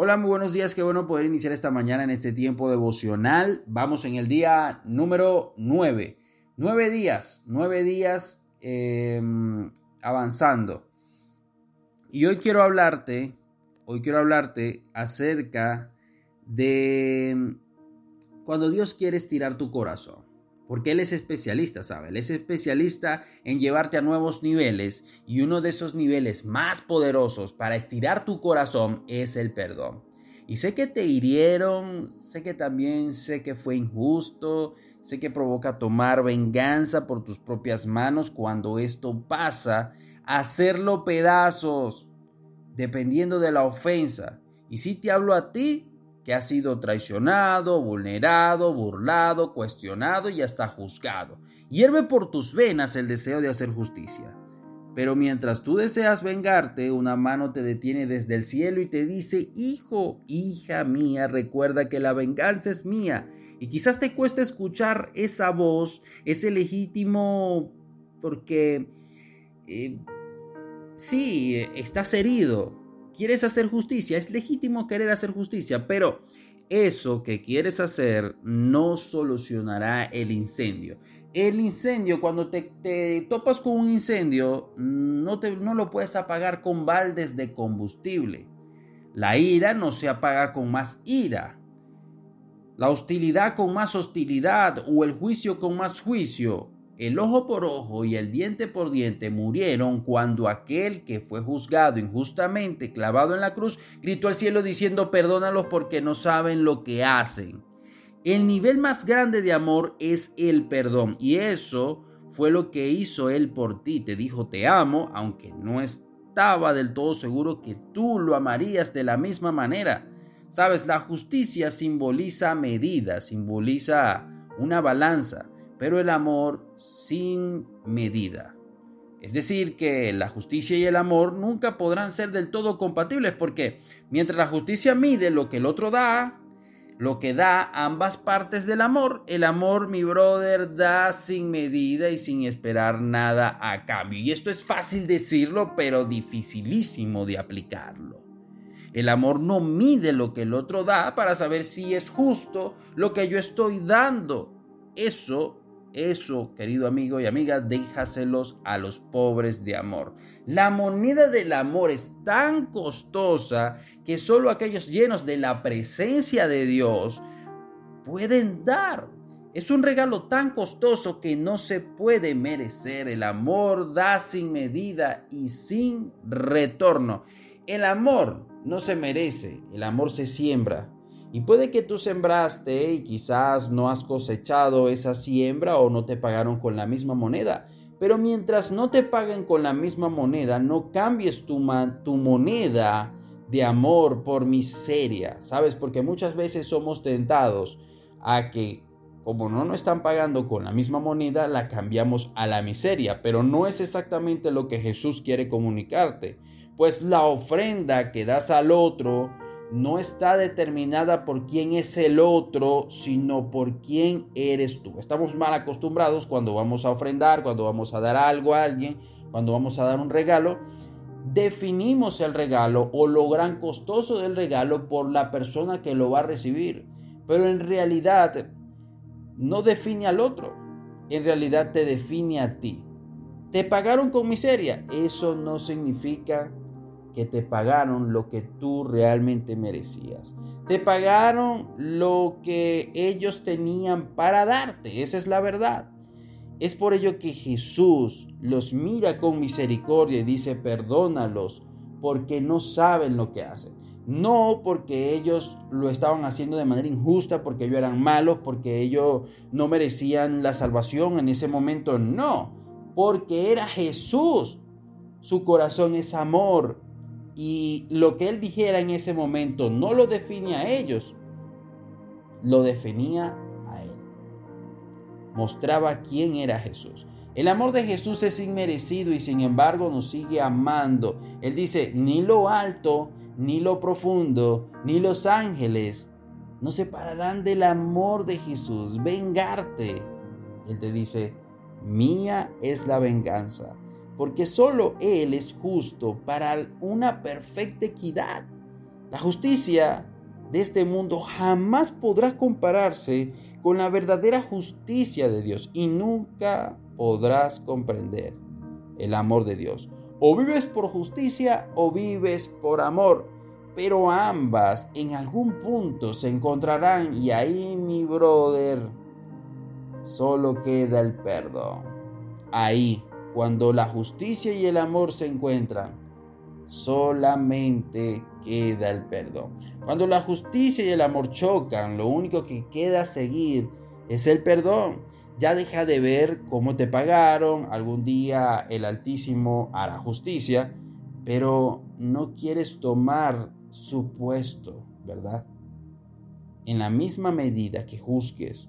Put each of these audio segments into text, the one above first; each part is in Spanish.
Hola, muy buenos días. Qué bueno poder iniciar esta mañana en este tiempo devocional. Vamos en el día número 9. Nueve días, nueve días em, avanzando. Y hoy quiero hablarte, hoy quiero hablarte acerca de cuando Dios quiere estirar tu corazón. Porque Él es especialista, ¿sabe? Él es especialista en llevarte a nuevos niveles y uno de esos niveles más poderosos para estirar tu corazón es el perdón. Y sé que te hirieron, sé que también sé que fue injusto, sé que provoca tomar venganza por tus propias manos cuando esto pasa, hacerlo pedazos, dependiendo de la ofensa. Y si te hablo a ti, que ha sido traicionado, vulnerado, burlado, cuestionado y hasta juzgado. Hierve por tus venas el deseo de hacer justicia. Pero mientras tú deseas vengarte, una mano te detiene desde el cielo y te dice, Hijo, hija mía, recuerda que la venganza es mía. Y quizás te cueste escuchar esa voz, ese legítimo, porque eh, sí, estás herido, quieres hacer justicia, es legítimo querer hacer justicia, pero eso que quieres hacer no solucionará el incendio. El incendio, cuando te, topas con un incendio, no, te, no lo puedes apagar con baldes de combustible. La ira no se apaga con más ira. La hostilidad con más hostilidad o el juicio con más juicio el ojo por ojo y el diente por diente murieron cuando aquel que fue juzgado injustamente clavado en la cruz gritó al cielo diciendo perdónalos porque no saben lo que hacen. El nivel más grande de amor es el perdón y eso fue lo que hizo él por ti. Te dijo te amo aunque no estaba del todo seguro que tú lo amarías de la misma manera. Sabes, la justicia simboliza medida, simboliza una balanza pero el amor sin medida. Es decir, que la justicia y el amor nunca podrán ser del todo compatibles porque mientras la justicia mide lo que el otro da, lo que da ambas partes del amor, el amor, mi brother, da sin medida y sin esperar nada a cambio. Y esto es fácil decirlo, pero dificilísimo de aplicarlo. El amor no mide lo que el otro da para saber si es justo lo que yo estoy dando. Eso eso, querido amigo y amiga, déjaselos a los pobres de amor. La moneda del amor es tan costosa que solo aquellos llenos de la presencia de Dios pueden dar. Es un regalo tan costoso que no se puede merecer. El amor da sin medida y sin retorno. El amor no se merece, el amor se siembra. Y puede que tú sembraste y quizás no has cosechado esa siembra o no te pagaron con la misma moneda. Pero mientras no te paguen con la misma moneda, no cambies tu, tu moneda de amor por miseria, ¿sabes? Porque muchas veces somos tentados a que como no nos están pagando con la misma moneda, la cambiamos a la miseria, pero no es exactamente lo que Jesús quiere comunicarte, pues la ofrenda que das al otro no está determinada por quién es el otro, sino por quién eres tú. Estamos mal acostumbrados cuando vamos a ofrendar, cuando vamos a dar algo a alguien, cuando vamos a dar un regalo, definimos el regalo o lo gran costoso del regalo por la persona que lo va a recibir. Pero en realidad no define al otro, en realidad te define a ti. Te pagaron con miseria, eso no significa que te pagaron lo que tú realmente merecías. Te pagaron lo que ellos tenían para darte. Esa es la verdad. Es por ello que Jesús los mira con misericordia y dice, perdónalos porque no saben lo que hacen. No porque ellos lo estaban haciendo de manera injusta, porque ellos eran malos, porque ellos no merecían la salvación en ese momento. No, porque era Jesús. Su corazón es amor, y lo que él dijera en ese momento no lo definía a ellos, lo definía a él. Mostraba quién era Jesús. El amor de Jesús es inmerecido y sin embargo nos sigue amando. Él dice, ni lo alto, ni lo profundo, ni los ángeles no separarán del amor de Jesús. Vengarte. Él te dice, mía es la venganza porque solo Él es justo para una perfecta equidad. La justicia de este mundo jamás podrá compararse con la verdadera justicia de Dios y nunca podrás comprender el amor de Dios. O vives por justicia o vives por amor, pero ambas en algún punto se encontrarán y ahí mi brother solo queda el perdón. Ahí, cuando la justicia y el amor se encuentran, solamente queda el perdón. Cuando la justicia y el amor chocan, lo único que queda seguir es el perdón. Ya deja de ver cómo te pagaron, algún día el Altísimo hará justicia, pero no quieres tomar su puesto, ¿verdad? En la misma medida que juzgues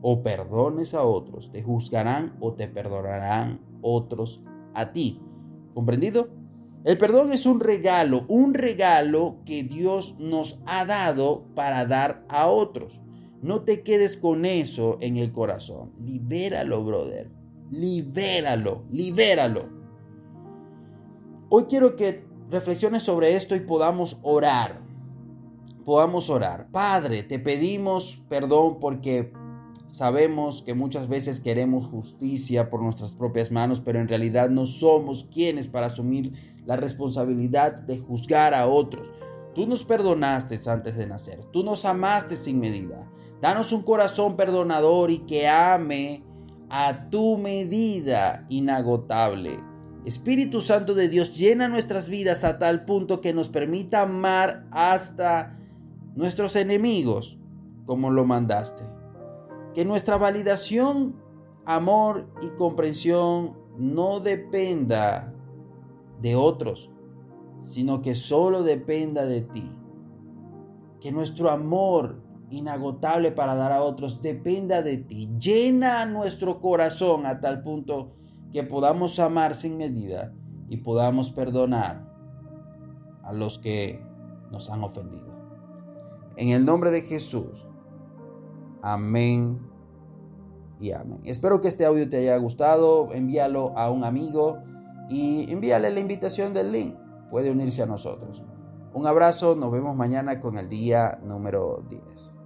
o perdones a otros, te juzgarán o te perdonarán otros a ti. ¿Comprendido? El perdón es un regalo, un regalo que Dios nos ha dado para dar a otros. No te quedes con eso en el corazón. Libéralo, brother. Libéralo, libéralo. Hoy quiero que reflexiones sobre esto y podamos orar. Podamos orar. Padre, te pedimos perdón porque Sabemos que muchas veces queremos justicia por nuestras propias manos, pero en realidad no somos quienes para asumir la responsabilidad de juzgar a otros. Tú nos perdonaste antes de nacer, tú nos amaste sin medida. Danos un corazón perdonador y que ame a tu medida inagotable. Espíritu Santo de Dios, llena nuestras vidas a tal punto que nos permita amar hasta nuestros enemigos como lo mandaste que nuestra validación, amor y comprensión no dependa de otros, sino que solo dependa de ti. Que nuestro amor inagotable para dar a otros dependa de ti. Llena nuestro corazón a tal punto que podamos amar sin medida y podamos perdonar a los que nos han ofendido. En el nombre de Jesús. Amén y amén. Espero que este audio te haya gustado. Envíalo a un amigo y envíale la invitación del link. Puede unirse a nosotros. Un abrazo, nos vemos mañana con el día número 10.